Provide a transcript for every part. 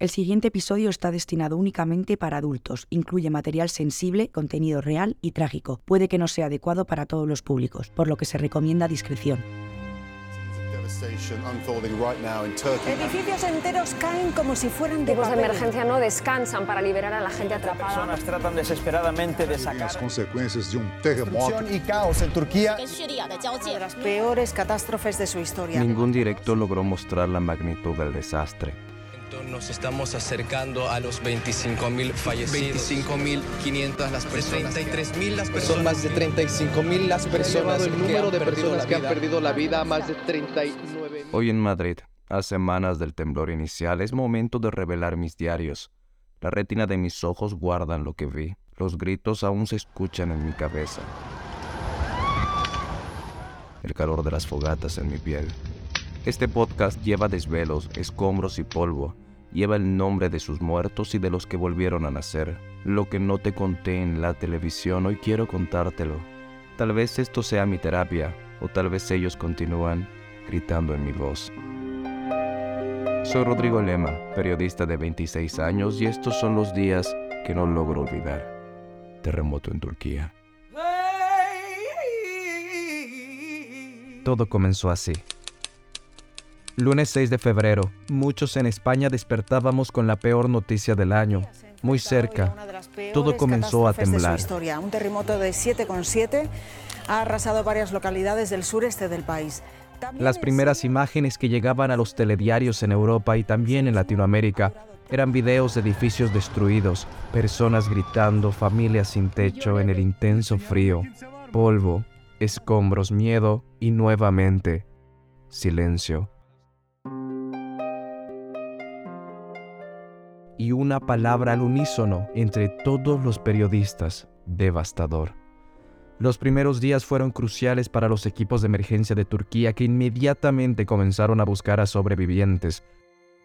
El siguiente episodio está destinado únicamente para adultos, incluye material sensible, contenido real y trágico. Puede que no sea adecuado para todos los públicos, por lo que se recomienda discreción. Edificios enteros caen como si fueran de Los de emergencia no descansan para liberar a la gente atrapada. Personas tratan desesperadamente de sacar las consecuencias de un terremoto y caos en Turquía. De las peores catástrofes de su historia. Ningún directo logró mostrar la magnitud del desastre. Nos estamos acercando a los 25.000 fallecidos. 25.500 las personas. 33.000 las personas. Son más de 35.000 las personas el número de personas que han perdido la vida, más de 39 Hoy en Madrid, a semanas del temblor inicial, es momento de revelar mis diarios. La retina de mis ojos guardan lo que vi. Los gritos aún se escuchan en mi cabeza. El calor de las fogatas en mi piel. Este podcast lleva desvelos, escombros y polvo. Lleva el nombre de sus muertos y de los que volvieron a nacer. Lo que no te conté en la televisión, hoy quiero contártelo. Tal vez esto sea mi terapia, o tal vez ellos continúan gritando en mi voz. Soy Rodrigo Lema, periodista de 26 años, y estos son los días que no logro olvidar. Terremoto en Turquía. Todo comenzó así. Lunes 6 de febrero, muchos en España despertábamos con la peor noticia del año. Muy cerca, todo comenzó a temblar. Un terremoto de 7,7 ha arrasado varias localidades del sureste del país. Las primeras imágenes que llegaban a los telediarios en Europa y también en Latinoamérica eran videos de edificios destruidos, personas gritando, familias sin techo en el intenso frío, polvo, escombros, miedo y nuevamente silencio. Y una palabra al unísono entre todos los periodistas, devastador. Los primeros días fueron cruciales para los equipos de emergencia de Turquía que inmediatamente comenzaron a buscar a sobrevivientes.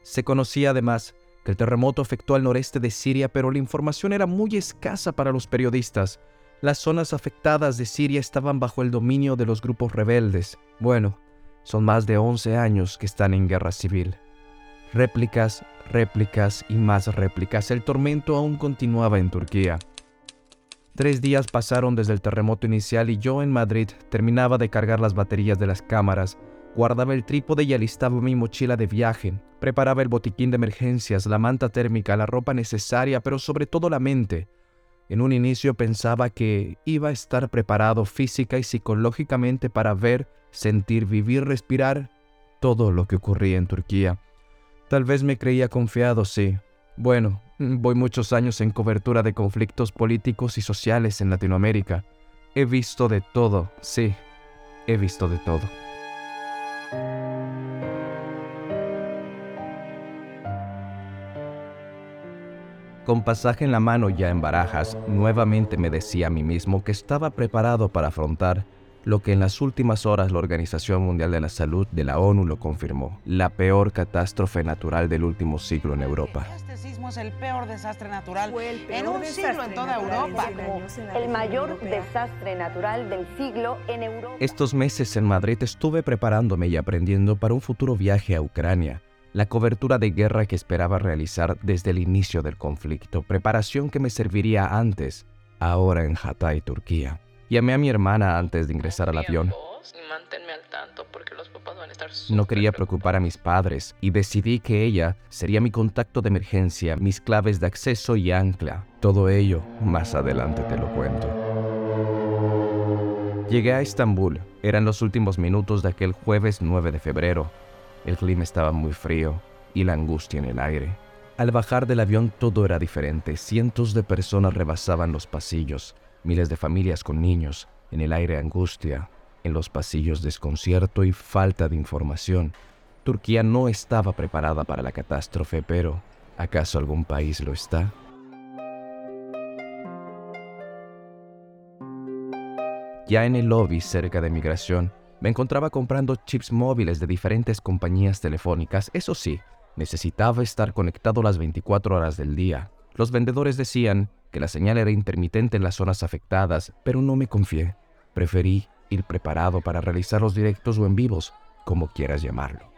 Se conocía además que el terremoto afectó al noreste de Siria, pero la información era muy escasa para los periodistas. Las zonas afectadas de Siria estaban bajo el dominio de los grupos rebeldes. Bueno, son más de 11 años que están en guerra civil. Réplicas, réplicas y más réplicas. El tormento aún continuaba en Turquía. Tres días pasaron desde el terremoto inicial y yo en Madrid terminaba de cargar las baterías de las cámaras, guardaba el trípode y alistaba mi mochila de viaje, preparaba el botiquín de emergencias, la manta térmica, la ropa necesaria, pero sobre todo la mente. En un inicio pensaba que iba a estar preparado física y psicológicamente para ver, sentir, vivir, respirar todo lo que ocurría en Turquía. Tal vez me creía confiado, sí. Bueno, voy muchos años en cobertura de conflictos políticos y sociales en Latinoamérica. He visto de todo, sí, he visto de todo. Con pasaje en la mano ya en barajas, nuevamente me decía a mí mismo que estaba preparado para afrontar lo que en las últimas horas la Organización Mundial de la Salud de la ONU lo confirmó, la peor catástrofe natural del último siglo en Europa. Este sismo es el peor desastre natural Fue el en peor un siglo en toda Europa. 100 años en la El mayor europea. desastre natural del siglo en Europa. Estos meses en Madrid estuve preparándome y aprendiendo para un futuro viaje a Ucrania, la cobertura de guerra que esperaba realizar desde el inicio del conflicto, preparación que me serviría antes, ahora en Hatay, Turquía. Llamé a mi hermana antes de ingresar al avión. No quería preocupar a mis padres y decidí que ella sería mi contacto de emergencia, mis claves de acceso y ancla. Todo ello más adelante te lo cuento. Llegué a Estambul. Eran los últimos minutos de aquel jueves 9 de febrero. El clima estaba muy frío y la angustia en el aire. Al bajar del avión todo era diferente. Cientos de personas rebasaban los pasillos, miles de familias con niños, en el aire angustia, en los pasillos desconcierto y falta de información. Turquía no estaba preparada para la catástrofe, pero ¿acaso algún país lo está? Ya en el lobby cerca de migración, me encontraba comprando chips móviles de diferentes compañías telefónicas. Eso sí, necesitaba estar conectado las 24 horas del día. Los vendedores decían que la señal era intermitente en las zonas afectadas, pero no me confié. Preferí ir preparado para realizar los directos o en vivos, como quieras llamarlo.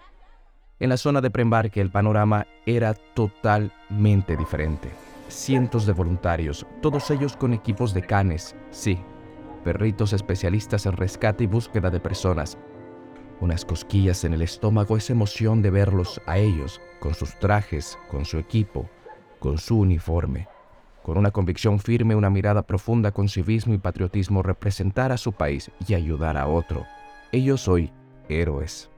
En la zona de preembarque el panorama era totalmente diferente. Cientos de voluntarios, todos ellos con equipos de canes, sí, perritos especialistas en rescate y búsqueda de personas. Unas cosquillas en el estómago, esa emoción de verlos a ellos, con sus trajes, con su equipo, con su uniforme, con una convicción firme, una mirada profunda con civismo y patriotismo, representar a su país y ayudar a otro. Ellos hoy, héroes.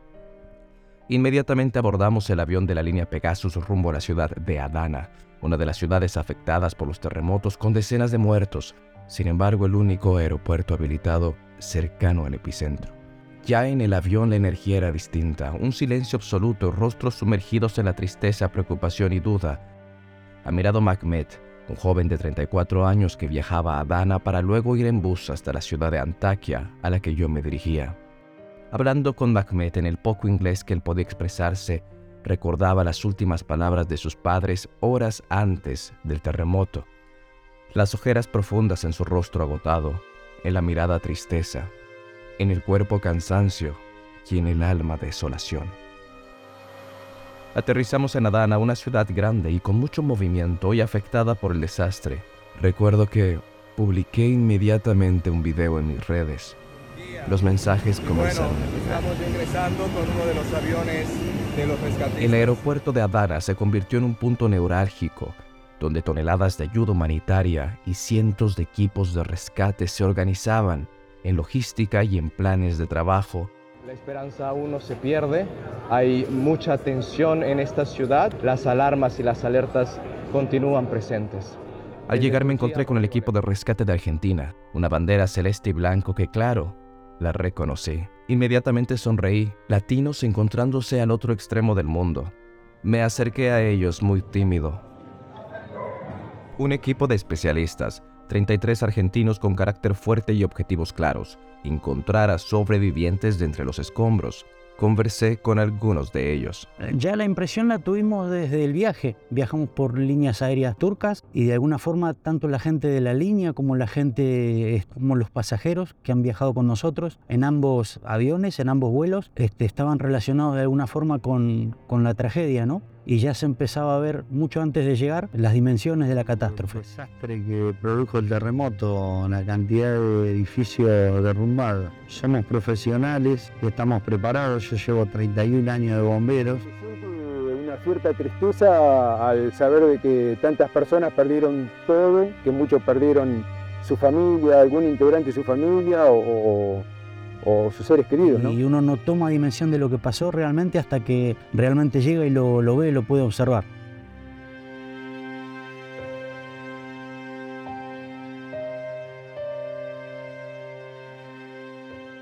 Inmediatamente abordamos el avión de la línea Pegasus rumbo a la ciudad de Adana, una de las ciudades afectadas por los terremotos con decenas de muertos, sin embargo el único aeropuerto habilitado cercano al epicentro. Ya en el avión la energía era distinta, un silencio absoluto, rostros sumergidos en la tristeza, preocupación y duda. Ha mirado Mahmet, un joven de 34 años que viajaba a Adana para luego ir en bus hasta la ciudad de Antakya, a la que yo me dirigía. Hablando con Mahmet en el poco inglés que él podía expresarse, recordaba las últimas palabras de sus padres horas antes del terremoto. Las ojeras profundas en su rostro agotado, en la mirada tristeza, en el cuerpo cansancio y en el alma desolación. Aterrizamos en Adana, una ciudad grande y con mucho movimiento y afectada por el desastre. Recuerdo que publiqué inmediatamente un video en mis redes. Los mensajes comenzaron a llegar. ingresando con uno de los aviones de los rescatistas. El aeropuerto de Adana se convirtió en un punto neurálgico, donde toneladas de ayuda humanitaria y cientos de equipos de rescate se organizaban en logística y en planes de trabajo. La esperanza aún no se pierde, hay mucha tensión en esta ciudad, las alarmas y las alertas continúan presentes. Al llegar me encontré con el equipo de rescate de Argentina, una bandera celeste y blanco que, claro, la reconocí. Inmediatamente sonreí, latinos encontrándose al otro extremo del mundo. Me acerqué a ellos muy tímido. Un equipo de especialistas, 33 argentinos con carácter fuerte y objetivos claros, encontrar a sobrevivientes de entre los escombros. Conversé con algunos de ellos. Ya la impresión la tuvimos desde el viaje. Viajamos por líneas aéreas turcas y de alguna forma tanto la gente de la línea como la gente, como los pasajeros que han viajado con nosotros en ambos aviones, en ambos vuelos, este, estaban relacionados de alguna forma con, con la tragedia, ¿no? Y ya se empezaba a ver mucho antes de llegar las dimensiones de la catástrofe. El desastre que produjo el terremoto, la cantidad de edificios derrumbados. Somos profesionales y estamos preparados. Yo llevo 31 años de bomberos. Una cierta tristeza al saber de que tantas personas perdieron todo, que muchos perdieron su familia, algún integrante de su familia o, o sus seres queridos. ¿no? Y uno no toma dimensión de lo que pasó realmente hasta que realmente llega y lo, lo ve y lo puede observar.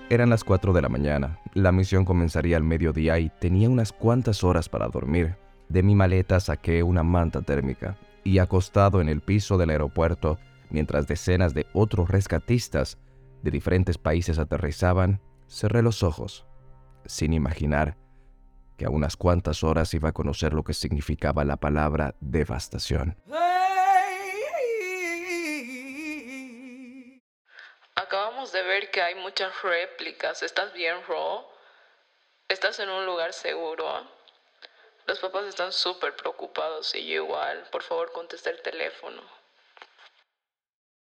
Eran las 4 de la mañana. La misión comenzaría al mediodía y tenía unas cuantas horas para dormir. De mi maleta saqué una manta térmica y acostado en el piso del aeropuerto, mientras decenas de otros rescatistas de diferentes países aterrizaban, cerré los ojos, sin imaginar que a unas cuantas horas iba a conocer lo que significaba la palabra devastación. Acabamos de ver que hay muchas réplicas. ¿Estás bien, Ro? ¿Estás en un lugar seguro? Los papás están súper preocupados y yo igual. Por favor, contesta el teléfono.